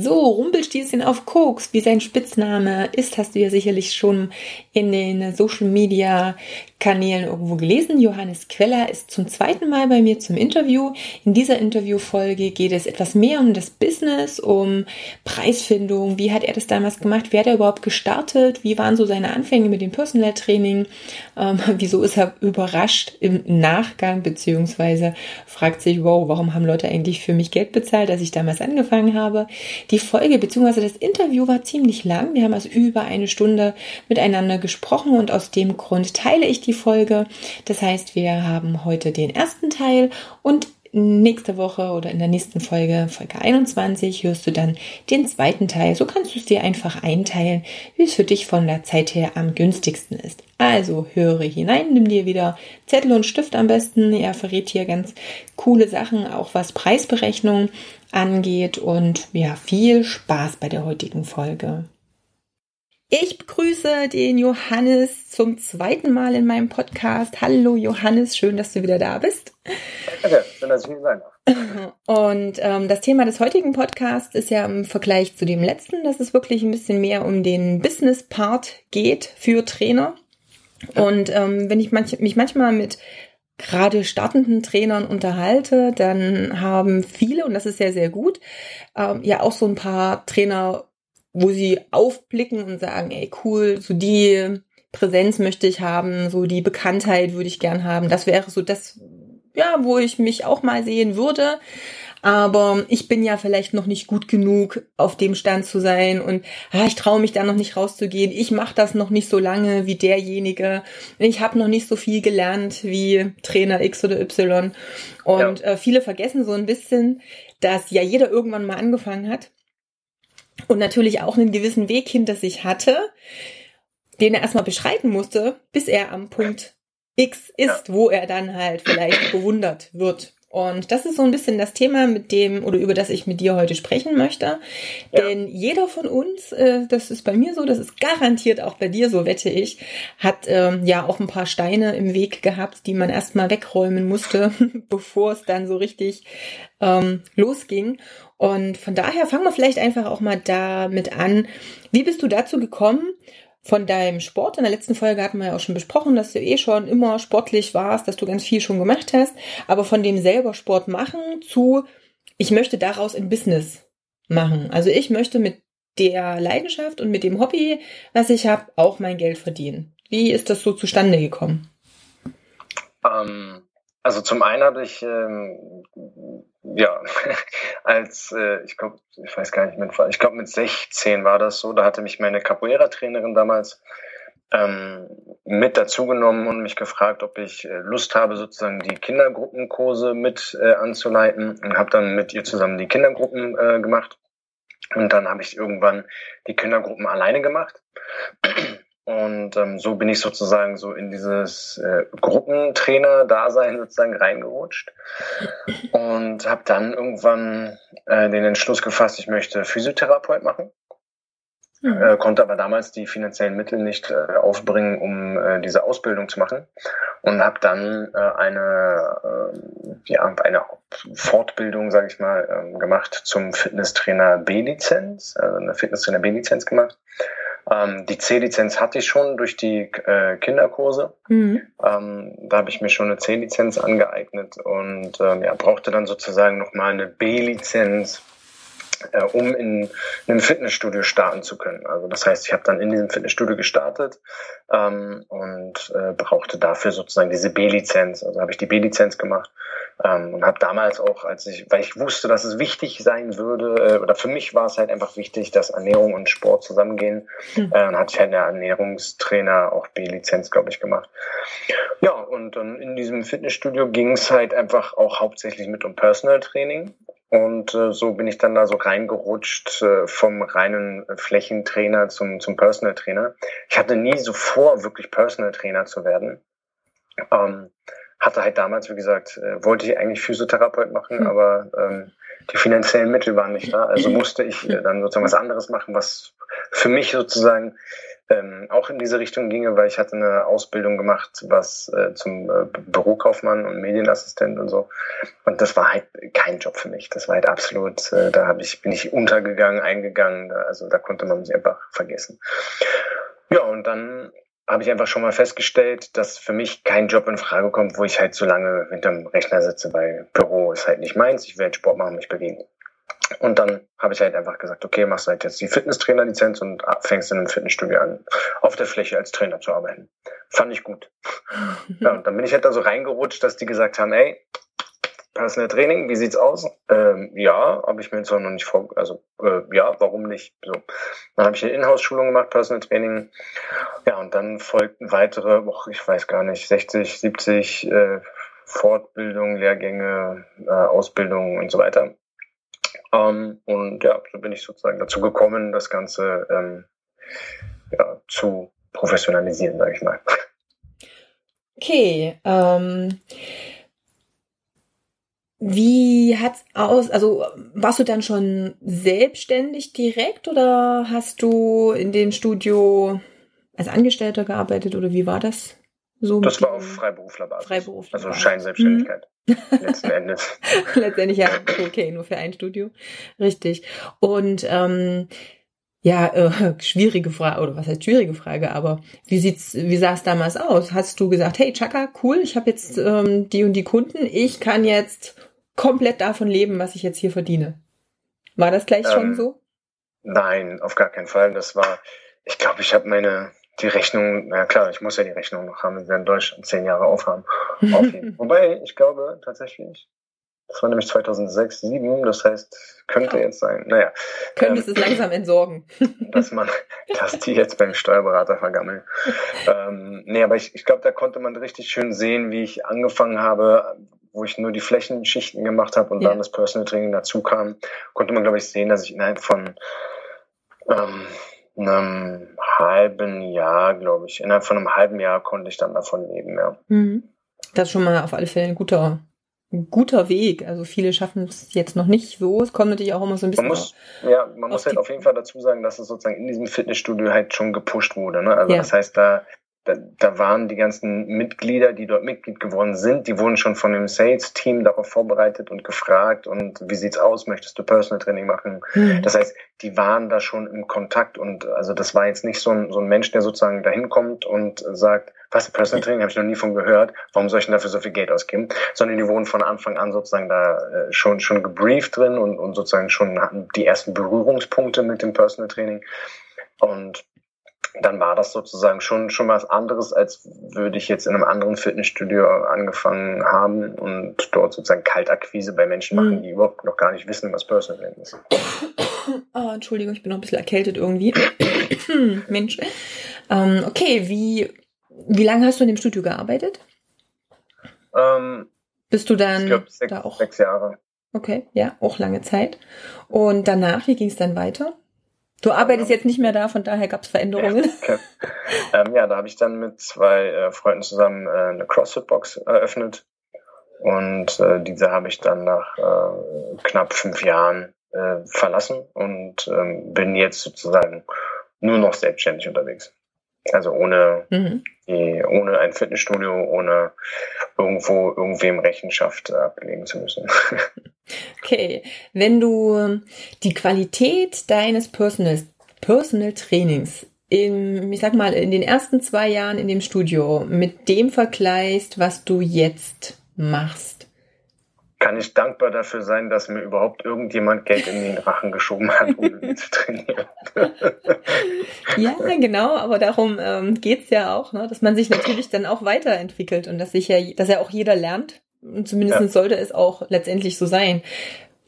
so, Rumpelstilzchen auf Koks, wie sein Spitzname ist, hast du ja sicherlich schon in den Social Media Kanälen irgendwo gelesen. Johannes Queller ist zum zweiten Mal bei mir zum Interview. In dieser Interviewfolge geht es etwas mehr um das Business, um Preisfindung. Wie hat er das damals gemacht? Wer hat er überhaupt gestartet? Wie waren so seine Anfänge mit dem Personal Training? Ähm, wieso ist er überrascht im Nachgang, beziehungsweise fragt sich, wow, warum haben Leute eigentlich für mich Geld bezahlt, als ich damals angefangen habe? Die Folge bzw. das Interview war ziemlich lang. Wir haben also über eine Stunde miteinander gesprochen und aus dem Grund teile ich die Folge. Das heißt, wir haben heute den ersten Teil und nächste Woche oder in der nächsten Folge, Folge 21, hörst du dann den zweiten Teil. So kannst du es dir einfach einteilen, wie es für dich von der Zeit her am günstigsten ist. Also höre hinein, nimm dir wieder Zettel und Stift am besten. Er verrät hier ganz coole Sachen, auch was Preisberechnung angeht. Und ja, viel Spaß bei der heutigen Folge. Ich begrüße den Johannes zum zweiten Mal in meinem Podcast. Hallo Johannes, schön, dass du wieder da bist. Danke, schön, dass ich hier sein darf. Und ähm, das Thema des heutigen Podcasts ist ja im Vergleich zu dem letzten, dass es wirklich ein bisschen mehr um den Business-Part geht für Trainer. Und ähm, wenn ich manch, mich manchmal mit gerade startenden Trainern unterhalte, dann haben viele, und das ist ja sehr gut, ähm, ja auch so ein paar Trainer wo sie aufblicken und sagen, ey, cool, so die Präsenz möchte ich haben, so die Bekanntheit würde ich gern haben. Das wäre so das, ja, wo ich mich auch mal sehen würde. Aber ich bin ja vielleicht noch nicht gut genug, auf dem Stand zu sein und ah, ich traue mich da noch nicht rauszugehen. Ich mache das noch nicht so lange wie derjenige. Ich habe noch nicht so viel gelernt wie Trainer X oder Y. Und ja. äh, viele vergessen so ein bisschen, dass ja jeder irgendwann mal angefangen hat und natürlich auch einen gewissen Weg hinter sich hatte, den er erstmal beschreiten musste, bis er am Punkt X ist, wo er dann halt vielleicht bewundert wird. Und das ist so ein bisschen das Thema, mit dem oder über das ich mit dir heute sprechen möchte. Ja. Denn jeder von uns, äh, das ist bei mir so, das ist garantiert auch bei dir so, wette ich, hat ähm, ja auch ein paar Steine im Weg gehabt, die man erstmal wegräumen musste, bevor es dann so richtig ähm, losging. Und von daher fangen wir vielleicht einfach auch mal damit an. Wie bist du dazu gekommen? Von deinem Sport. In der letzten Folge hatten wir ja auch schon besprochen, dass du eh schon immer sportlich warst, dass du ganz viel schon gemacht hast. Aber von dem selber Sport machen zu, ich möchte daraus ein Business machen. Also ich möchte mit der Leidenschaft und mit dem Hobby, was ich habe, auch mein Geld verdienen. Wie ist das so zustande gekommen? Ähm, also zum einen habe ich ähm, ja als äh, ich glaube ich weiß gar nicht mit ich glaube mit 16 war das so da hatte mich meine Capoeira Trainerin damals ähm, mit dazugenommen und mich gefragt, ob ich äh, Lust habe, sozusagen die Kindergruppenkurse mit äh, anzuleiten und habe dann mit ihr zusammen die Kindergruppen äh, gemacht. Und dann habe ich irgendwann die Kindergruppen alleine gemacht. Und ähm, so bin ich sozusagen so in dieses äh, Gruppentrainer-Dasein sozusagen reingerutscht und habe dann irgendwann äh, den Entschluss gefasst, ich möchte Physiotherapeut machen. Mhm. Äh, konnte aber damals die finanziellen Mittel nicht äh, aufbringen, um äh, diese Ausbildung zu machen und habe dann äh, eine äh, ja eine Fortbildung, sage ich mal, äh, gemacht zum Fitnesstrainer B-Lizenz, also eine Fitnesstrainer B-Lizenz gemacht ähm, die C-Lizenz hatte ich schon durch die äh, Kinderkurse. Mhm. Ähm, da habe ich mir schon eine C-Lizenz angeeignet und ähm, ja, brauchte dann sozusagen nochmal eine B-Lizenz, äh, um in einem Fitnessstudio starten zu können. Also das heißt, ich habe dann in diesem Fitnessstudio gestartet ähm, und äh, brauchte dafür sozusagen diese B-Lizenz. Also habe ich die B-Lizenz gemacht ähm, und habe damals auch, als ich, weil ich wusste, dass es wichtig sein würde, äh, oder für mich war es halt einfach wichtig, dass Ernährung und Sport zusammengehen. Mhm. Äh, dann hatte ich halt eine Ernährungstrainer, auch B-Lizenz, glaube ich, gemacht. Ja, und dann in diesem Fitnessstudio ging es halt einfach auch hauptsächlich mit um Personal Training. Und äh, so bin ich dann da so reingerutscht äh, vom reinen Flächentrainer zum, zum Personal Trainer. Ich hatte nie so vor, wirklich Personal Trainer zu werden. Ähm, hatte halt damals, wie gesagt, äh, wollte ich eigentlich Physiotherapeut machen, mhm. aber ähm, die finanziellen Mittel waren nicht da. Also musste ich äh, dann sozusagen was anderes machen, was für mich sozusagen ähm, auch in diese Richtung ginge, weil ich hatte eine Ausbildung gemacht, was äh, zum äh, Bürokaufmann und Medienassistent und so. Und das war halt kein Job für mich. Das war halt absolut, äh, da habe ich, bin ich untergegangen, eingegangen. Da, also da konnte man mich einfach vergessen. Ja, und dann habe ich einfach schon mal festgestellt, dass für mich kein Job in Frage kommt, wo ich halt so lange hinterm Rechner sitze, weil Büro ist halt nicht meins. Ich will halt Sport machen, mich bewegen. Und dann habe ich halt einfach gesagt, okay, machst halt jetzt die Fitnesstrainer-Lizenz und fängst in einem Fitnessstudio an, auf der Fläche als Trainer zu arbeiten. Fand ich gut. ja, und dann bin ich halt da so reingerutscht, dass die gesagt haben, ey, Personal Training, wie sieht's aus? Ähm, ja, habe ich mir jetzt noch nicht vor, also äh, ja, warum nicht? So. Dann habe ich eine Inhouse-Schulung gemacht, Personal Training. Ja, und dann folgten weitere, boah, ich weiß gar nicht, 60, 70 äh, Fortbildungen, Lehrgänge, äh, Ausbildungen und so weiter. Ähm, und ja, so bin ich sozusagen dazu gekommen, das Ganze ähm, ja, zu professionalisieren, sage ich mal. Okay. Ähm, wie hat's aus? Also warst du dann schon selbstständig direkt oder hast du in dem Studio als Angestellter gearbeitet oder wie war das? So das war auf Freiberuflerbasis. Freiberufler also Scheinselbstständigkeit. Hm. Letzten Endes. Letztendlich ja, okay, nur für ein Studio. Richtig. Und ähm, ja, äh, schwierige Frage, oder was heißt schwierige Frage, aber wie sieht's, wie sah es damals aus? Hast du gesagt, hey Chaka, cool, ich habe jetzt ähm, die und die Kunden, ich kann jetzt komplett davon leben, was ich jetzt hier verdiene? War das gleich ähm, schon so? Nein, auf gar keinen Fall. Das war, ich glaube, ich habe meine die Rechnung, na klar, ich muss ja die Rechnung noch haben, wenn wir in Deutschland zehn Jahre aufhaben. Aufheben. Wobei, ich glaube tatsächlich, das war nämlich 2006, 2007, das heißt, könnte jetzt sein, naja. Könntest ähm, es langsam entsorgen. dass man, dass die jetzt beim Steuerberater vergammeln. ähm, nee, aber ich, ich glaube, da konnte man richtig schön sehen, wie ich angefangen habe, wo ich nur die Flächenschichten gemacht habe und ja. dann das Personal Training dazu kam, konnte man, glaube ich, sehen, dass ich innerhalb von ähm, einem halben Jahr, glaube ich. Innerhalb von einem halben Jahr konnte ich dann davon leben, ja. Mhm. Das ist schon mal auf alle Fälle ein guter, ein guter Weg. Also viele schaffen es jetzt noch nicht so. Es kommt natürlich auch immer so ein bisschen. Man muss, ja, man muss halt auf jeden Fall dazu sagen, dass es sozusagen in diesem Fitnessstudio halt schon gepusht wurde. Ne? Also ja. das heißt, da da, da waren die ganzen Mitglieder, die dort Mitglied geworden sind, die wurden schon von dem Sales-Team darauf vorbereitet und gefragt und wie sieht's aus, möchtest du Personal Training machen? Mhm. Das heißt, die waren da schon im Kontakt und also das war jetzt nicht so ein, so ein Mensch, der sozusagen dahin kommt und sagt, was, Personal Training habe ich noch nie von gehört, warum soll ich denn dafür so viel Geld ausgeben? Sondern die wurden von Anfang an sozusagen da äh, schon, schon gebrieft drin und, und sozusagen schon hatten die ersten Berührungspunkte mit dem Personal Training und dann war das sozusagen schon, schon was anderes, als würde ich jetzt in einem anderen Fitnessstudio angefangen haben und dort sozusagen Kaltakquise bei Menschen machen, mhm. die überhaupt noch gar nicht wissen, was Personal Training ist. Oh, Entschuldigung, ich bin noch ein bisschen erkältet irgendwie. Mensch. Ähm, okay, wie, wie lange hast du in dem Studio gearbeitet? Ähm, Bist du dann ich glaub, sechs, da auch? Sechs Jahre. Okay, ja, auch lange Zeit. Und danach, wie ging es dann weiter? Du arbeitest jetzt nicht mehr da, von daher gab es Veränderungen. Ja, okay. ähm, ja da habe ich dann mit zwei äh, Freunden zusammen äh, eine CrossFit-Box eröffnet. Und äh, diese habe ich dann nach äh, knapp fünf Jahren äh, verlassen und ähm, bin jetzt sozusagen nur noch selbstständig unterwegs. Also ohne, mhm. die, ohne ein Fitnessstudio, ohne irgendwo irgendwem Rechenschaft ablegen zu müssen. Okay, wenn du die Qualität deines Personal, Personal Trainings in, ich sag mal, in den ersten zwei Jahren in dem Studio mit dem vergleichst, was du jetzt machst, kann ich dankbar dafür sein, dass mir überhaupt irgendjemand Geld in den Rachen geschoben hat, um zu trainieren. ja, genau, aber darum ähm, geht's ja auch, ne? dass man sich natürlich dann auch weiterentwickelt und dass sich ja, dass ja auch jeder lernt. Und zumindest ja. sollte es auch letztendlich so sein.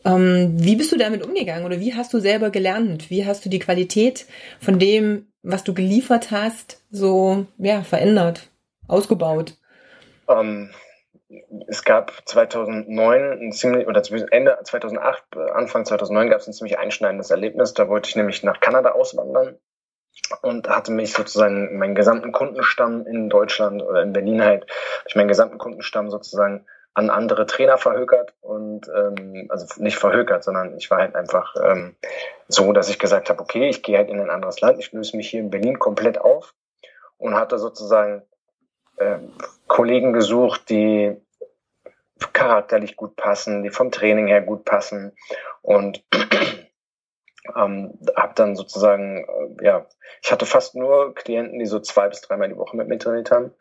Ähm, wie bist du damit umgegangen oder wie hast du selber gelernt? Wie hast du die Qualität von dem, was du geliefert hast, so ja, verändert, ausgebaut? Ähm, es gab 2009 ein ziemlich, oder Ende 2008, Anfang 2009 gab es ein ziemlich einschneidendes Erlebnis. Da wollte ich nämlich nach Kanada auswandern und hatte mich sozusagen meinen gesamten Kundenstamm in Deutschland oder in Berlin halt, ich meinen gesamten Kundenstamm sozusagen an andere Trainer verhökert und ähm, also nicht verhökert, sondern ich war halt einfach ähm, so, dass ich gesagt habe, okay, ich gehe halt in ein anderes Land, ich löse mich hier in Berlin komplett auf und hatte sozusagen äh, Kollegen gesucht, die charakterlich gut passen, die vom Training her gut passen und ähm, habe dann sozusagen, äh, ja, ich hatte fast nur Klienten, die so zwei bis dreimal die Woche mit mir trainiert haben.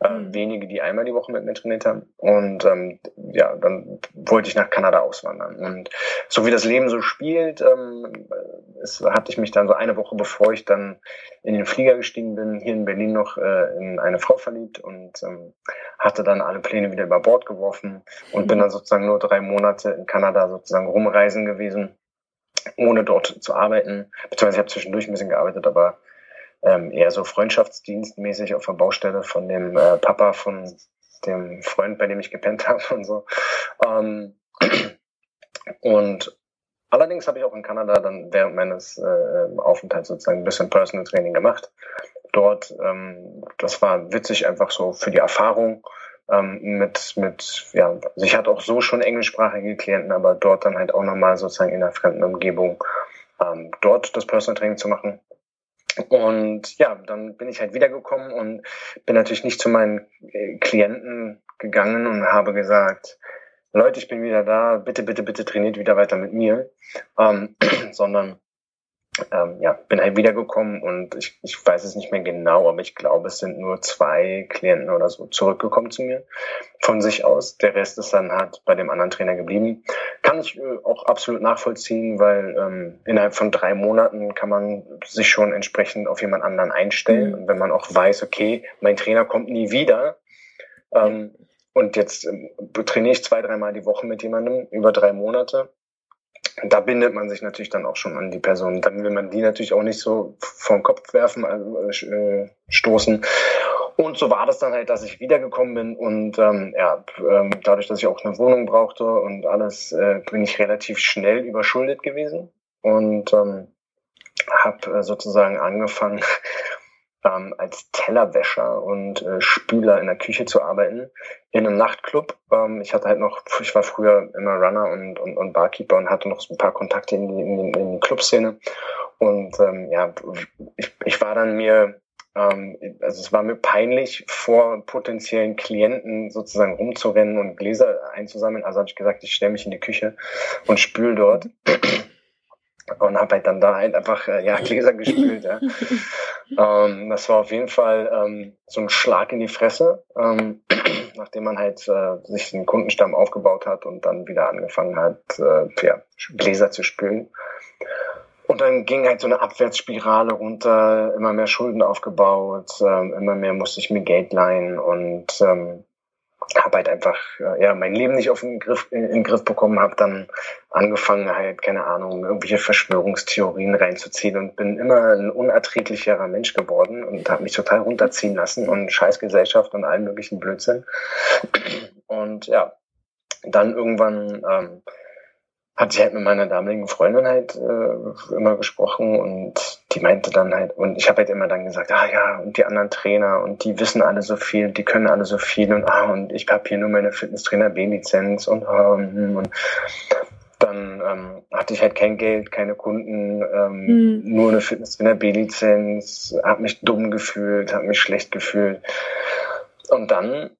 Äh, wenige, die einmal die Woche mit mir trainiert haben. Und ähm, ja, dann wollte ich nach Kanada auswandern. Und so wie das Leben so spielt, ähm, es hatte ich mich dann so eine Woche, bevor ich dann in den Flieger gestiegen bin, hier in Berlin noch äh, in eine Frau verliebt und ähm, hatte dann alle Pläne wieder über Bord geworfen und mhm. bin dann sozusagen nur drei Monate in Kanada sozusagen rumreisen gewesen ohne dort zu arbeiten. Beziehungsweise ich habe zwischendurch ein bisschen gearbeitet, aber ähm, eher so freundschaftsdienstmäßig auf der Baustelle von dem äh, Papa von dem Freund, bei dem ich gepennt habe und so. Ähm, und allerdings habe ich auch in Kanada dann während meines äh, Aufenthalts sozusagen ein bisschen Personal Training gemacht. Dort, ähm, das war witzig einfach so für die Erfahrung ähm, mit, mit, ja, also ich hatte auch so schon englischsprachige Klienten, aber dort dann halt auch nochmal sozusagen in einer fremden Umgebung ähm, dort das Personal Training zu machen. Und ja, dann bin ich halt wiedergekommen und bin natürlich nicht zu meinen äh, Klienten gegangen und habe gesagt, Leute, ich bin wieder da, bitte, bitte, bitte trainiert wieder weiter mit mir, ähm, sondern ähm, ja, bin halt wiedergekommen und ich, ich weiß es nicht mehr genau, aber ich glaube, es sind nur zwei Klienten oder so zurückgekommen zu mir von sich aus. Der Rest ist dann halt bei dem anderen Trainer geblieben. Kann ich äh, auch absolut nachvollziehen, weil ähm, innerhalb von drei Monaten kann man sich schon entsprechend auf jemand anderen einstellen. Mhm. Und wenn man auch weiß, okay, mein Trainer kommt nie wieder, ähm, und jetzt äh, trainiere ich zwei, dreimal die Woche mit jemandem über drei Monate, da bindet man sich natürlich dann auch schon an die Person. Dann will man die natürlich auch nicht so vom Kopf werfen, also, äh, stoßen. Und so war das dann halt, dass ich wiedergekommen bin und ähm, ja, ähm, dadurch, dass ich auch eine Wohnung brauchte und alles, äh, bin ich relativ schnell überschuldet gewesen und ähm, habe äh, sozusagen angefangen, ähm, als Tellerwäscher und äh, Spüler in der Küche zu arbeiten in einem Nachtclub. Ähm, ich hatte halt noch, ich war früher immer Runner und, und, und Barkeeper und hatte noch so ein paar Kontakte in die, in die, in die Clubszene. Und ähm, ja, ich, ich war dann mir also es war mir peinlich, vor potenziellen Klienten sozusagen rumzurennen und Gläser einzusammeln. Also habe ich gesagt, ich stelle mich in die Küche und spül dort und habe halt dann da halt einfach äh, ja Gläser gespült. Ja. ähm, das war auf jeden Fall ähm, so ein Schlag in die Fresse, ähm, nachdem man halt äh, sich einen Kundenstamm aufgebaut hat und dann wieder angefangen hat, äh, ja, Gläser zu spülen. Und dann ging halt so eine Abwärtsspirale runter, immer mehr Schulden aufgebaut, ähm, immer mehr musste ich mir Geld leihen und ähm, habe halt einfach äh, ja mein Leben nicht auf den Griff in, in den Griff bekommen, habe dann angefangen halt keine Ahnung irgendwelche Verschwörungstheorien reinzuziehen und bin immer ein unerträglicherer Mensch geworden und habe mich total runterziehen lassen und Scheißgesellschaft und allen möglichen Blödsinn. Und ja dann irgendwann ähm, hat sie halt mit meiner damaligen Freundin halt äh, immer gesprochen und die meinte dann halt, und ich habe halt immer dann gesagt, ah ja, und die anderen Trainer und die wissen alle so viel, die können alle so viel und ah, und ich habe hier nur meine Fitnesstrainer B-Lizenz und, ah, und, und dann ähm, hatte ich halt kein Geld, keine Kunden, ähm, mhm. nur eine Fitnesstrainer B-Lizenz, habe mich dumm gefühlt, habe mich schlecht gefühlt. Und dann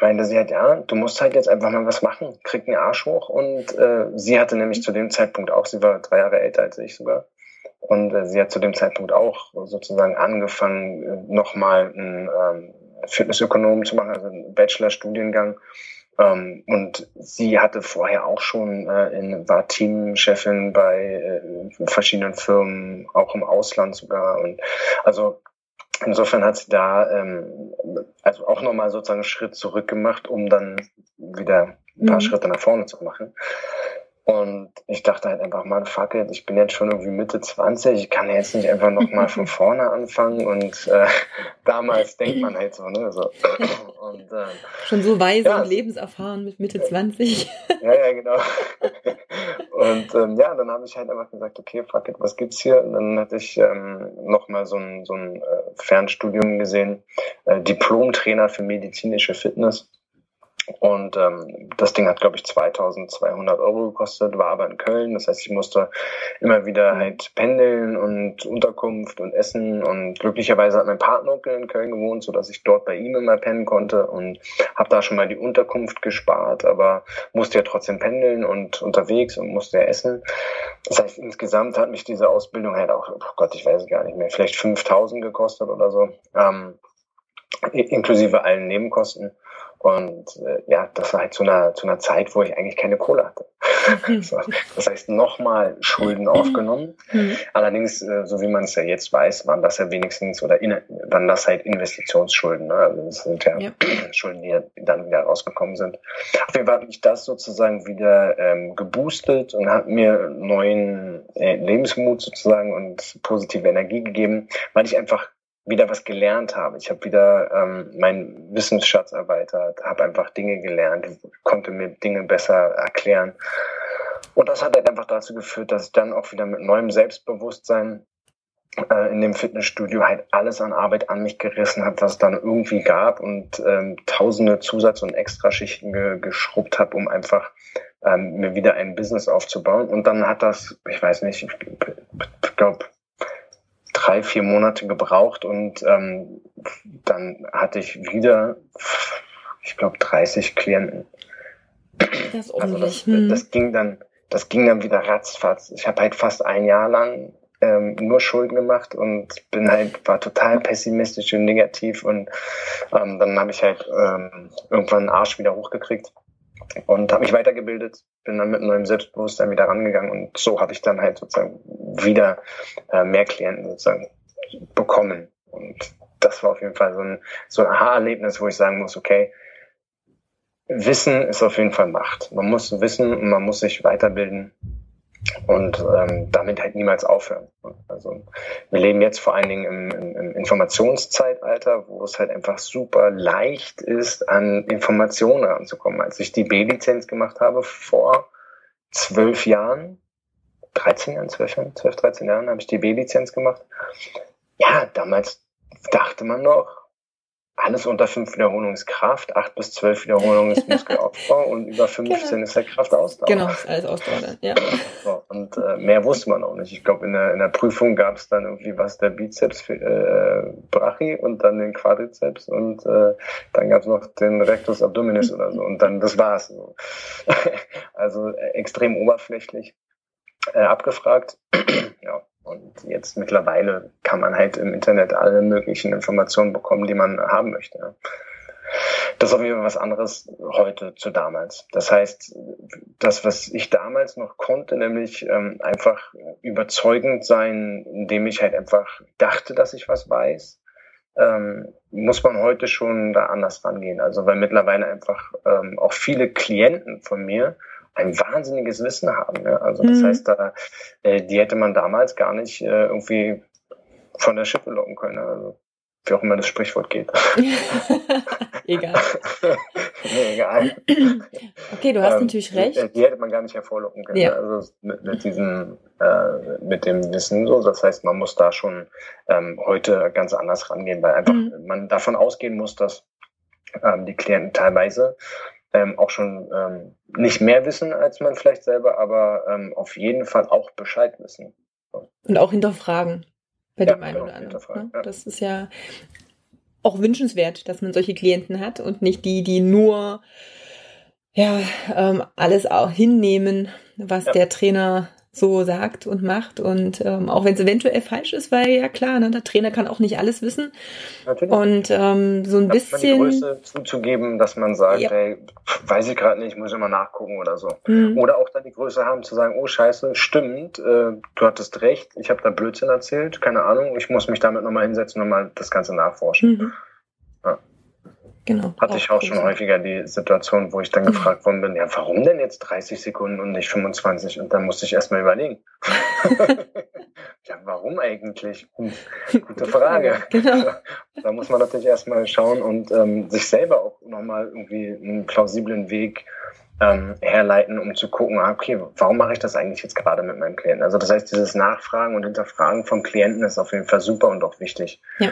meinte sie halt, ja, du musst halt jetzt einfach mal was machen, krieg einen Arsch hoch. Und äh, sie hatte nämlich zu dem Zeitpunkt auch, sie war drei Jahre älter als ich sogar. Und äh, sie hat zu dem Zeitpunkt auch sozusagen angefangen, äh, nochmal einen ähm, Fitnessökonom zu machen, also einen Bachelorstudiengang. Ähm, und sie hatte vorher auch schon, äh, in, war Teamchefin bei äh, verschiedenen Firmen, auch im Ausland sogar. Und also Insofern hat sie da ähm, also auch nochmal sozusagen einen Schritt zurück gemacht, um dann wieder ein paar mhm. Schritte nach vorne zu machen. Und ich dachte halt einfach mal, fuck it, ich bin jetzt schon irgendwie Mitte 20, ich kann jetzt nicht einfach nochmal von vorne anfangen und äh, damals denkt man halt so, ne? So. Und, äh, schon so weise ja. und lebenserfahren mit Mitte 20. ja, ja, genau. Und ähm, ja, dann habe ich halt einfach gesagt, okay, fuck it, was gibt's hier? Und dann hatte ich ähm, nochmal so ein, so ein äh, Fernstudium gesehen, äh, Diplom-Trainer für medizinische Fitness. Und ähm, das Ding hat, glaube ich, 2200 Euro gekostet, war aber in Köln. Das heißt, ich musste immer wieder halt pendeln und Unterkunft und Essen. Und glücklicherweise hat mein Partner in Köln gewohnt, sodass ich dort bei ihm immer pennen konnte und habe da schon mal die Unterkunft gespart, aber musste ja trotzdem pendeln und unterwegs und musste ja essen. Das heißt, insgesamt hat mich diese Ausbildung halt auch, oh Gott, ich weiß gar nicht mehr, vielleicht 5000 gekostet oder so, ähm, inklusive allen Nebenkosten. Und äh, ja, das war halt zu einer, zu einer Zeit, wo ich eigentlich keine Kohle hatte. so, das heißt, nochmal Schulden aufgenommen. Mhm. Allerdings, äh, so wie man es ja jetzt weiß, waren das ja wenigstens oder in, waren das halt Investitionsschulden. Ne? Also das sind ja, ja. Schulden, die dann wieder rausgekommen sind. Auf jeden Fall hat mich das sozusagen wieder ähm, geboostet und hat mir neuen äh, Lebensmut sozusagen und positive Energie gegeben, weil ich einfach wieder was gelernt habe. Ich habe wieder ähm, meinen Wissensschatz erweitert, habe einfach Dinge gelernt, konnte mir Dinge besser erklären. Und das hat halt einfach dazu geführt, dass ich dann auch wieder mit neuem Selbstbewusstsein äh, in dem Fitnessstudio halt alles an Arbeit an mich gerissen habe, was es dann irgendwie gab und ähm, tausende Zusatz- und Extraschichten ge geschrubbt habe, um einfach ähm, mir wieder ein Business aufzubauen. Und dann hat das, ich weiß nicht, ich glaube, drei, vier Monate gebraucht und ähm, dann hatte ich wieder, ich glaube, 30 Klienten. Das ist also das, hm. das ging dann, das ging dann wieder ratzfatz. Ich habe halt fast ein Jahr lang ähm, nur Schulden gemacht und bin halt, war total pessimistisch und negativ und ähm, dann habe ich halt ähm, irgendwann einen Arsch wieder hochgekriegt und habe mich weitergebildet, bin dann mit neuem Selbstbewusstsein wieder rangegangen und so habe ich dann halt sozusagen wieder äh, mehr Klienten sozusagen bekommen. Und das war auf jeden Fall so ein, so ein Aha-Erlebnis, wo ich sagen muss, okay, Wissen ist auf jeden Fall Macht. Man muss wissen und man muss sich weiterbilden und ähm, damit halt niemals aufhören. Also wir leben jetzt vor allen Dingen im, im, im Informationszeitalter, wo es halt einfach super leicht ist, an Informationen ranzukommen. Als ich die B-Lizenz gemacht habe vor zwölf Jahren, 13 Jahren, 12, Jahren, 12 13 Jahren habe ich die B-Lizenz gemacht. Ja, damals dachte man noch, alles unter fünf Wiederholungen ist Kraft, acht bis zwölf Wiederholungen ist Muskelaufbau und über 15 genau. ist halt Kraftausdauer. Genau, ist alles Ausdauer, ja. So, und äh, mehr wusste man auch nicht. Ich glaube, in der, in der Prüfung gab es dann irgendwie was, der Bizeps äh, Brachi und dann den Quadrizeps und äh, dann gab es noch den Rectus Abdominis oder so und dann, das war's. So. also äh, extrem oberflächlich äh, abgefragt. ja. Und jetzt mittlerweile kann man halt im Internet alle möglichen Informationen bekommen, die man haben möchte. Das ist auf jeden Fall was anderes heute zu damals. Das heißt, das, was ich damals noch konnte, nämlich ähm, einfach überzeugend sein, indem ich halt einfach dachte, dass ich was weiß, ähm, muss man heute schon da anders rangehen. Also weil mittlerweile einfach ähm, auch viele Klienten von mir ein wahnsinniges Wissen haben. Ne? Also das mhm. heißt, da, äh, die hätte man damals gar nicht äh, irgendwie von der Schippe locken können. Also, wie auch immer das Sprichwort geht. egal. nee, egal. Okay, du hast ähm, natürlich recht. Die, die, hätte man gar nicht hervorlocken können. Ja. Also mit, mit diesem, äh, mit dem Wissen so. Das heißt, man muss da schon ähm, heute ganz anders rangehen, weil einfach mhm. man davon ausgehen muss, dass ähm, die Klienten teilweise ähm, auch schon ähm, nicht mehr wissen als man vielleicht selber, aber ähm, auf jeden Fall auch Bescheid wissen. So. Und auch hinterfragen bei ja, dem einen oder anderen. Ne? Das ist ja auch wünschenswert, dass man solche Klienten hat und nicht die, die nur ja ähm, alles auch hinnehmen, was ja. der Trainer so sagt und macht. Und ähm, auch wenn es eventuell falsch ist, weil ja klar, ne, der Trainer kann auch nicht alles wissen. Natürlich. Und ähm, so ein das bisschen. Man die Größe zuzugeben, dass man sagt, ja. hey, weiß ich gerade nicht, muss ich mal nachgucken oder so. Mhm. Oder auch dann die Größe haben zu sagen, oh scheiße, stimmt, äh, du hattest recht, ich habe da Blödsinn erzählt, keine Ahnung, ich muss mich damit nochmal hinsetzen und mal das Ganze nachforschen. Mhm. Genau. Hatte ich auch schon häufiger die Situation, wo ich dann gefragt worden bin, ja, warum denn jetzt 30 Sekunden und nicht 25? Und dann musste ich erstmal überlegen. ja, warum eigentlich? Hm, gute Frage. Genau. Da muss man natürlich erstmal schauen und ähm, sich selber auch nochmal irgendwie einen plausiblen Weg ähm, herleiten, um zu gucken, ah, okay, warum mache ich das eigentlich jetzt gerade mit meinem Klienten? Also das heißt, dieses Nachfragen und Hinterfragen vom Klienten ist auf jeden Fall super und auch wichtig. Ja.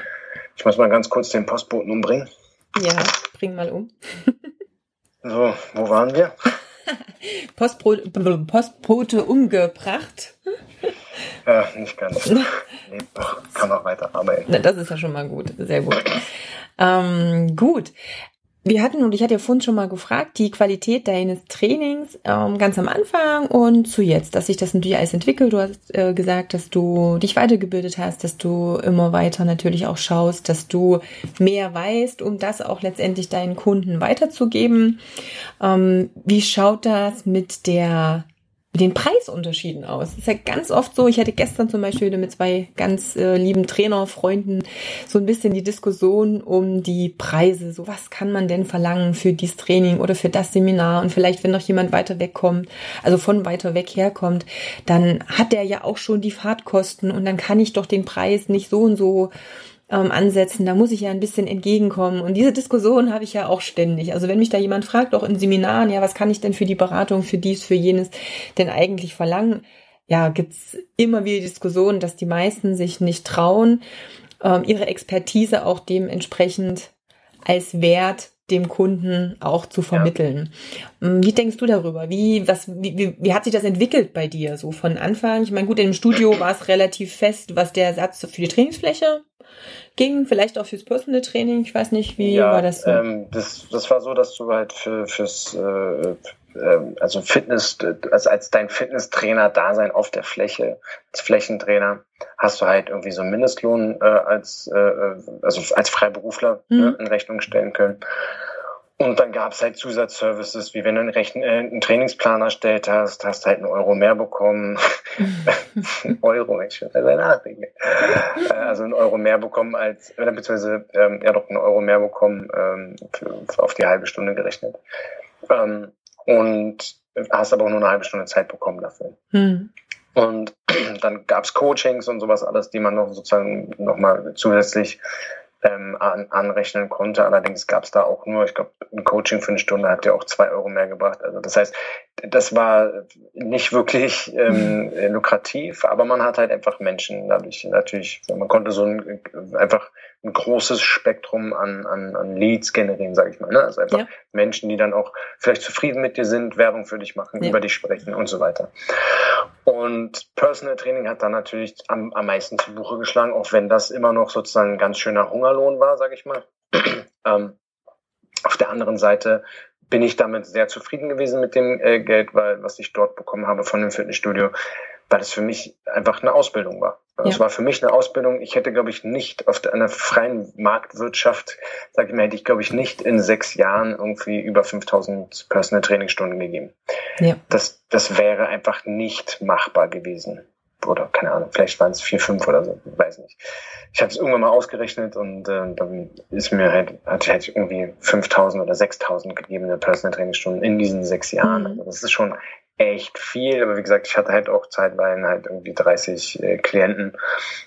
Ich muss mal ganz kurz den Postboten umbringen. Ja, bring mal um. so, wo waren wir? Postbro Postbote umgebracht. Ja, nicht ganz. nee, doch, kann auch weiterarbeiten. Na, das ist ja schon mal gut, sehr gut. Ähm, gut. Wir hatten, und ich hatte ja vorhin schon mal gefragt, die Qualität deines Trainings ähm, ganz am Anfang und zu jetzt, dass sich das natürlich alles entwickelt. Du hast äh, gesagt, dass du dich weitergebildet hast, dass du immer weiter natürlich auch schaust, dass du mehr weißt, um das auch letztendlich deinen Kunden weiterzugeben. Ähm, wie schaut das mit der mit den Preisunterschieden aus. Das ist ja ganz oft so. Ich hatte gestern zum Beispiel mit zwei ganz äh, lieben Trainerfreunden so ein bisschen die Diskussion um die Preise. So was kann man denn verlangen für dieses Training oder für das Seminar? Und vielleicht, wenn noch jemand weiter wegkommt, also von weiter weg herkommt, dann hat der ja auch schon die Fahrtkosten und dann kann ich doch den Preis nicht so und so ähm, ansetzen. Da muss ich ja ein bisschen entgegenkommen. Und diese Diskussion habe ich ja auch ständig. Also wenn mich da jemand fragt, auch in Seminaren, ja, was kann ich denn für die Beratung, für dies, für jenes denn eigentlich verlangen? Ja, gibt's immer wieder Diskussionen, dass die meisten sich nicht trauen, ähm, ihre Expertise auch dementsprechend als Wert dem Kunden auch zu vermitteln. Ja. Ähm, wie denkst du darüber? Wie, was, wie, wie, wie hat sich das entwickelt bei dir so von Anfang? Ich meine, gut, im Studio war es relativ fest, was der Satz für die Trainingsfläche ging, vielleicht auch fürs Personal Training. Ich weiß nicht, wie ja, war das so? Ähm, das, das war so, dass du halt für, fürs äh, also Fitness, also als dein Fitnesstrainer da sein auf der Fläche, als Flächentrainer, hast du halt irgendwie so einen Mindestlohn äh, als, äh, also als Freiberufler ne, mhm. ne, in Rechnung stellen können. Und dann gab es halt Zusatzservices, wie wenn du einen, Rechen, äh, einen Trainingsplan erstellt hast, hast halt einen Euro mehr bekommen. Euro, ich will also. Äh, also einen Euro mehr bekommen als, oder beziehungsweise ähm, ja doch einen Euro mehr bekommen ähm, für auf die halbe Stunde gerechnet. Ähm, und hast aber auch nur eine halbe Stunde Zeit bekommen dafür. Hm. Und dann gab's Coachings und sowas alles, die man noch sozusagen nochmal zusätzlich ähm, an, anrechnen konnte. Allerdings gab es da auch nur, ich glaube, ein Coaching für eine Stunde hat ja auch zwei Euro mehr gebracht. Also das heißt, das war nicht wirklich ähm, lukrativ, aber man hat halt einfach Menschen dadurch natürlich, man konnte so ein, einfach ein großes Spektrum an, an, an Leads generieren, sage ich mal. Ne? Also einfach ja. Menschen, die dann auch vielleicht zufrieden mit dir sind, Werbung für dich machen, ja. über dich sprechen und so weiter. Und Personal Training hat dann natürlich am, am meisten zu Buche geschlagen, auch wenn das immer noch sozusagen ein ganz schöner Hungerlohn war, sage ich mal. ähm, auf der anderen Seite bin ich damit sehr zufrieden gewesen mit dem äh, Geld, weil was ich dort bekommen habe von dem Fitnessstudio, weil es für mich einfach eine Ausbildung war. Es ja. war für mich eine Ausbildung. Ich hätte, glaube ich, nicht auf einer freien Marktwirtschaft, sage ich mal, hätte ich, glaube ich, nicht in sechs Jahren irgendwie über 5000 Personal Trainingstunden gegeben. Ja. Das, das wäre einfach nicht machbar gewesen. Oder keine Ahnung, vielleicht waren es vier, fünf oder so, weiß nicht. Ich habe es irgendwann mal ausgerechnet und äh, dann ist mir halt, hatte ich halt irgendwie 5000 oder 6000 gegebene Personal Trainingstunden in diesen sechs Jahren. Mhm. Also das ist schon echt viel, aber wie gesagt, ich hatte halt auch zeitweise halt irgendwie 30 äh, Klienten,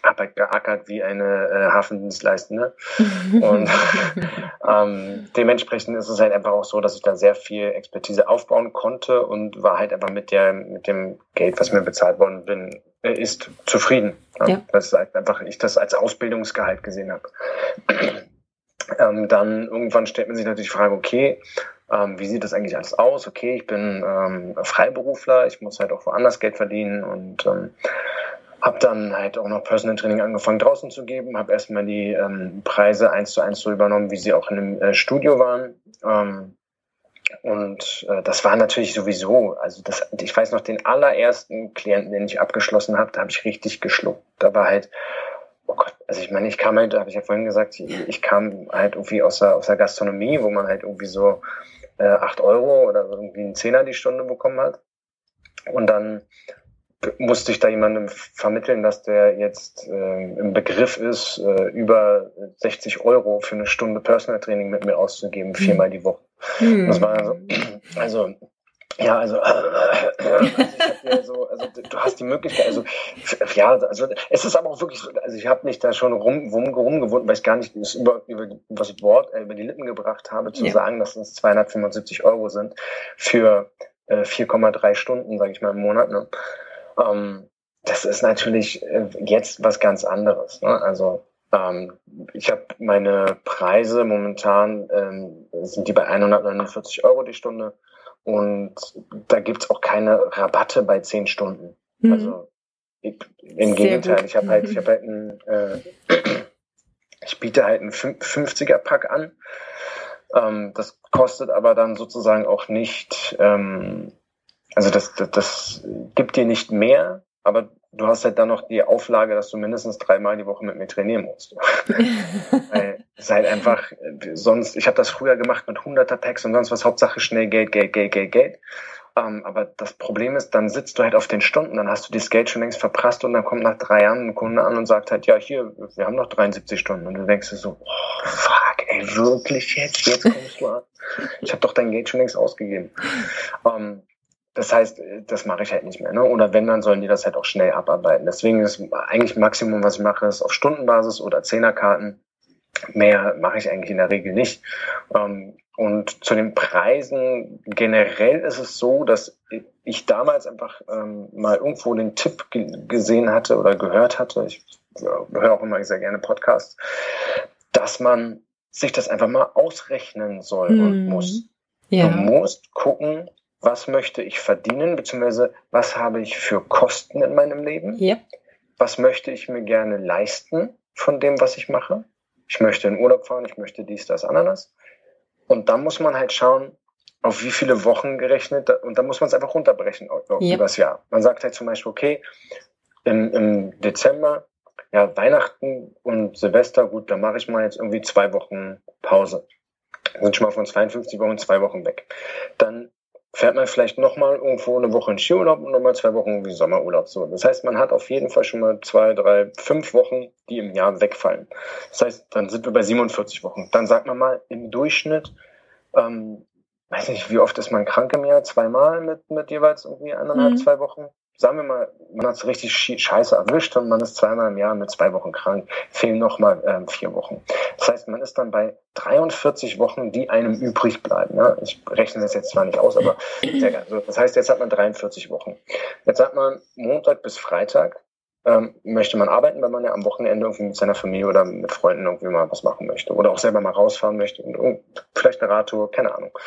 habe halt geackert wie eine äh, Hafendienstleistende und ähm, dementsprechend ist es halt einfach auch so, dass ich da sehr viel Expertise aufbauen konnte und war halt einfach mit der mit dem Geld, was mir bezahlt worden bin, äh, ist zufrieden. Ja. ja. Dass halt einfach ich das als Ausbildungsgehalt gesehen habe. ähm, dann irgendwann stellt man sich natürlich die Frage, okay, ähm, wie sieht das eigentlich alles aus? Okay, ich bin ähm, Freiberufler, ich muss halt auch woanders Geld verdienen und ähm, habe dann halt auch noch Personal Training angefangen draußen zu geben, habe erstmal die ähm, Preise eins zu eins so übernommen, wie sie auch in einem äh, Studio waren. Ähm, und äh, das war natürlich sowieso, also das, ich weiß noch, den allerersten Klienten, den ich abgeschlossen habe, da habe ich richtig geschluckt. Da war halt, oh Gott, also ich meine, ich kam halt, habe ich ja vorhin gesagt, ich, ich kam halt irgendwie aus der, aus der Gastronomie, wo man halt irgendwie so äh, 8 Euro oder irgendwie einen Zehner die Stunde bekommen hat. Und dann musste ich da jemandem vermitteln, dass der jetzt äh, im Begriff ist, äh, über 60 Euro für eine Stunde Personal Training mit mir auszugeben, viermal die Woche. Mhm. Das war also, also Ja, also, äh, also, ja so, also du hast die Möglichkeit, also ja, also es ist aber auch wirklich so, also ich habe mich da schon rum, rum, rumgewunden, weil ich gar nicht über, über das Wort äh, über die Lippen gebracht habe, zu ja. sagen, dass es 275 Euro sind für äh, 4,3 Stunden, sage ich mal, im Monat. Ne? Ähm, das ist natürlich äh, jetzt was ganz anderes. Ne? Also ähm, ich habe meine Preise momentan ähm, sind die bei 149 Euro die Stunde und da gibt's auch keine Rabatte bei 10 Stunden. Mhm. Also ich, im Sehr Gegenteil, gut. ich habe halt, ich habe halt ein, äh, ich biete halt einen 50er Pack an. Ähm, das kostet aber dann sozusagen auch nicht, ähm, also das, das, das gibt dir nicht mehr, aber du hast halt dann noch die Auflage, dass du mindestens dreimal die Woche mit mir trainieren musst. Weil es halt einfach, sonst, ich habe das früher gemacht mit hunderter Packs und sonst was, Hauptsache schnell Geld, Geld, Geld, Geld, Geld. Um, ähm, aber das Problem ist, dann sitzt du halt auf den Stunden, dann hast du das Geld schon längst verprasst und dann kommt nach drei Jahren ein Kunde an und sagt halt, ja, hier, wir haben noch 73 Stunden. Und du denkst dir so, oh, fuck, ey, wirklich jetzt? Jetzt kommst du an? Ich habe doch dein Geld schon längst ausgegeben. Um, ähm, das heißt, das mache ich halt nicht mehr. Ne? Oder wenn, dann sollen die das halt auch schnell abarbeiten. Deswegen ist eigentlich Maximum, was ich mache, ist auf Stundenbasis oder Zehnerkarten. Mehr mache ich eigentlich in der Regel nicht. Ähm, und zu den Preisen generell ist es so, dass ich damals einfach ähm, mal irgendwo den Tipp gesehen hatte oder gehört hatte. Ich höre auch immer sehr gerne Podcasts, dass man sich das einfach mal ausrechnen soll hm. und muss. Ja. Du musst gucken, was möchte ich verdienen, beziehungsweise was habe ich für Kosten in meinem Leben? Ja. Was möchte ich mir gerne leisten von dem, was ich mache? Ich möchte in Urlaub fahren, ich möchte dies, das, Ananas. Und dann muss man halt schauen, auf wie viele Wochen gerechnet, und dann muss man es einfach runterbrechen ja. übers Jahr. Man sagt halt zum Beispiel, okay, im, im Dezember, ja, Weihnachten und Silvester, gut, da mache ich mal jetzt irgendwie zwei Wochen Pause. Dann sind schon mal von 52 Wochen zwei Wochen weg. Dann fährt man vielleicht nochmal irgendwo eine Woche in Skiurlaub und nochmal zwei Wochen irgendwie Sommerurlaub. So. Das heißt, man hat auf jeden Fall schon mal zwei, drei, fünf Wochen, die im Jahr wegfallen. Das heißt, dann sind wir bei 47 Wochen. Dann sagt man mal im Durchschnitt, ähm, weiß nicht, wie oft ist man krank im Jahr? Zweimal mit, mit jeweils irgendwie eineinhalb, mhm. zwei Wochen? Sagen wir mal, man hat es richtig scheiße erwischt und man ist zweimal im Jahr mit zwei Wochen krank, fehlen nochmal ähm, vier Wochen. Das heißt, man ist dann bei 43 Wochen, die einem übrig bleiben. Ja? Ich rechne das jetzt zwar nicht aus, aber also, das heißt, jetzt hat man 43 Wochen. Jetzt hat man Montag bis Freitag, ähm, möchte man arbeiten, weil man ja am Wochenende irgendwie mit seiner Familie oder mit Freunden irgendwie mal was machen möchte oder auch selber mal rausfahren möchte und vielleicht eine Radtour, keine Ahnung.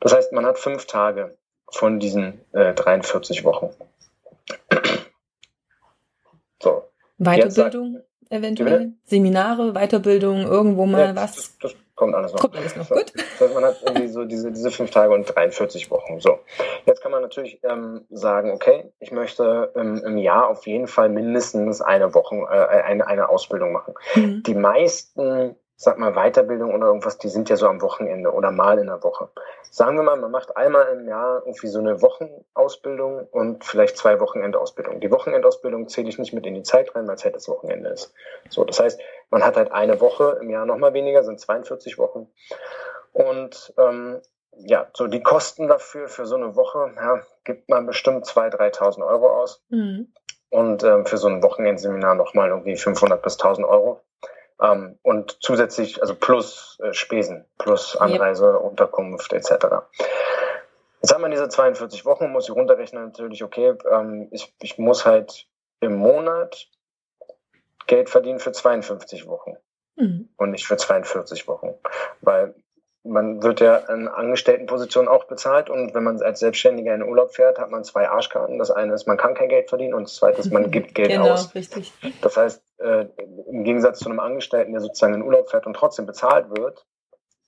Das heißt, man hat fünf Tage von diesen äh, 43 Wochen. So. Weiterbildung sagt, eventuell? Seminare, Weiterbildung, irgendwo mal ja, was? Das, das, kommt alles noch. Kommt alles noch, so, gut. Das heißt, man hat irgendwie so diese, diese fünf Tage und 43 Wochen. So. Jetzt kann man natürlich ähm, sagen, okay, ich möchte ähm, im Jahr auf jeden Fall mindestens eine Woche, äh, eine, eine Ausbildung machen. Mhm. Die meisten sag mal, Weiterbildung oder irgendwas, die sind ja so am Wochenende oder mal in der Woche. Sagen wir mal, man macht einmal im Jahr irgendwie so eine Wochenausbildung und vielleicht zwei Wochenendausbildungen. Die Wochenendausbildung zähle ich nicht mit in die Zeit rein, weil es halt das Wochenende ist. So, das heißt, man hat halt eine Woche im Jahr nochmal weniger, sind 42 Wochen. Und ähm, ja, so die Kosten dafür, für so eine Woche, ja, gibt man bestimmt 2.000, 3.000 Euro aus. Mhm. Und ähm, für so ein Wochenendseminar nochmal irgendwie 500 bis 1.000 Euro. Ähm, und zusätzlich, also plus äh, Spesen, plus Anreise, yep. Unterkunft etc. Jetzt haben wir diese 42 Wochen, muss ich runterrechnen natürlich, okay, ähm, ich, ich muss halt im Monat Geld verdienen für 52 Wochen mhm. und nicht für 42 Wochen. Weil man wird ja in Angestelltenpositionen auch bezahlt und wenn man als Selbstständiger in den Urlaub fährt, hat man zwei Arschkarten. Das eine ist, man kann kein Geld verdienen und das zweite ist, man gibt Geld genau, aus. Richtig. Das heißt, äh, im Gegensatz zu einem Angestellten, der sozusagen in den Urlaub fährt und trotzdem bezahlt wird,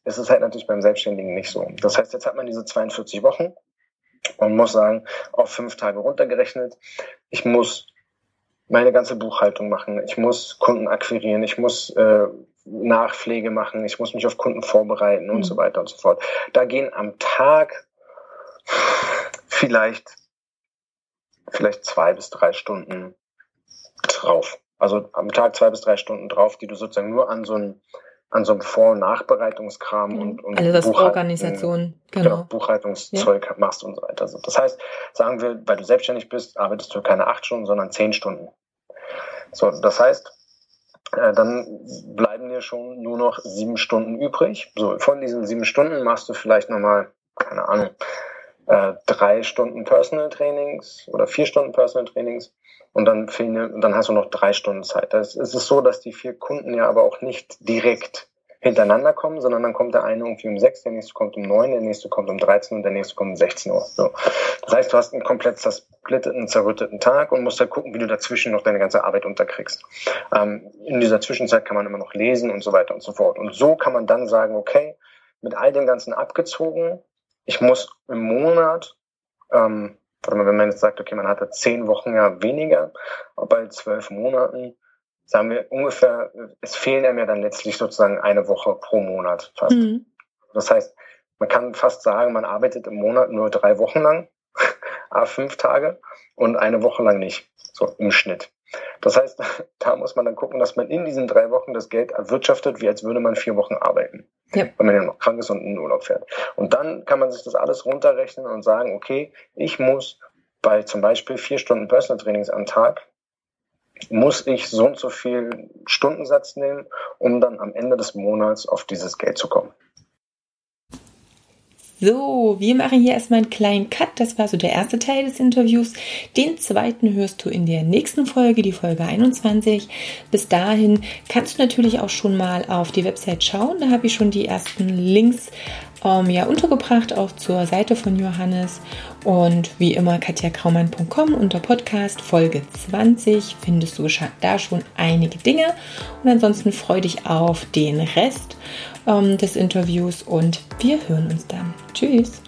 ist es halt natürlich beim Selbstständigen nicht so. Das heißt, jetzt hat man diese 42 Wochen und muss sagen, auf fünf Tage runtergerechnet, ich muss meine ganze Buchhaltung machen, ich muss Kunden akquirieren, ich muss äh, Nachpflege machen, ich muss mich auf Kunden vorbereiten und mhm. so weiter und so fort. Da gehen am Tag vielleicht, vielleicht zwei bis drei Stunden drauf. Also am Tag zwei bis drei Stunden drauf, die du sozusagen nur an so ein, an so einem Vor- und Nachbereitungskram mhm. und, und also das Organisation, genau. genau Buchhaltungszeug ja. machst und so weiter. Also das heißt, sagen wir, weil du selbstständig bist, arbeitest du keine acht Stunden, sondern zehn Stunden. So, das heißt, äh, dann bleiben dir schon nur noch sieben Stunden übrig. So, von diesen sieben Stunden machst du vielleicht nochmal, keine Ahnung, äh, drei Stunden Personal Trainings oder vier Stunden Personal Trainings und dann, fehlen, dann hast du noch drei Stunden Zeit. Das ist es so, dass die vier Kunden ja aber auch nicht direkt hintereinander kommen, sondern dann kommt der eine irgendwie um sechs, der nächste kommt um neun, der nächste kommt um 13 und der nächste kommt um 16 Uhr. So. Das heißt, du hast einen komplett zersplitteten, zerrütteten Tag und musst halt gucken, wie du dazwischen noch deine ganze Arbeit unterkriegst. Ähm, in dieser Zwischenzeit kann man immer noch lesen und so weiter und so fort. Und so kann man dann sagen, okay, mit all dem Ganzen abgezogen, ich muss im Monat, ähm, warte mal, wenn man jetzt sagt, okay, man hatte zehn Wochen ja weniger, bei zwölf Monaten, sagen wir ungefähr, es fehlen einem ja dann letztlich sozusagen eine Woche pro Monat fast. Mhm. Das heißt, man kann fast sagen, man arbeitet im Monat nur drei Wochen lang, fünf Tage und eine Woche lang nicht, so im Schnitt. Das heißt, da muss man dann gucken, dass man in diesen drei Wochen das Geld erwirtschaftet, wie als würde man vier Wochen arbeiten. Ja. Wenn man ja noch krank ist und in den Urlaub fährt. Und dann kann man sich das alles runterrechnen und sagen, okay, ich muss bei zum Beispiel vier Stunden Personal Trainings am Tag muss ich so und so viel Stundensatz nehmen, um dann am Ende des Monats auf dieses Geld zu kommen. So, wir machen hier erstmal einen kleinen Cut. Das war so der erste Teil des Interviews. Den zweiten hörst du in der nächsten Folge, die Folge 21. Bis dahin kannst du natürlich auch schon mal auf die Website schauen. Da habe ich schon die ersten Links ähm, ja untergebracht, auch zur Seite von Johannes. Und wie immer katjakraumann.com unter Podcast Folge 20 findest du da schon einige Dinge. Und ansonsten freue dich auf den Rest ähm, des Interviews und wir hören uns dann. Tschüss.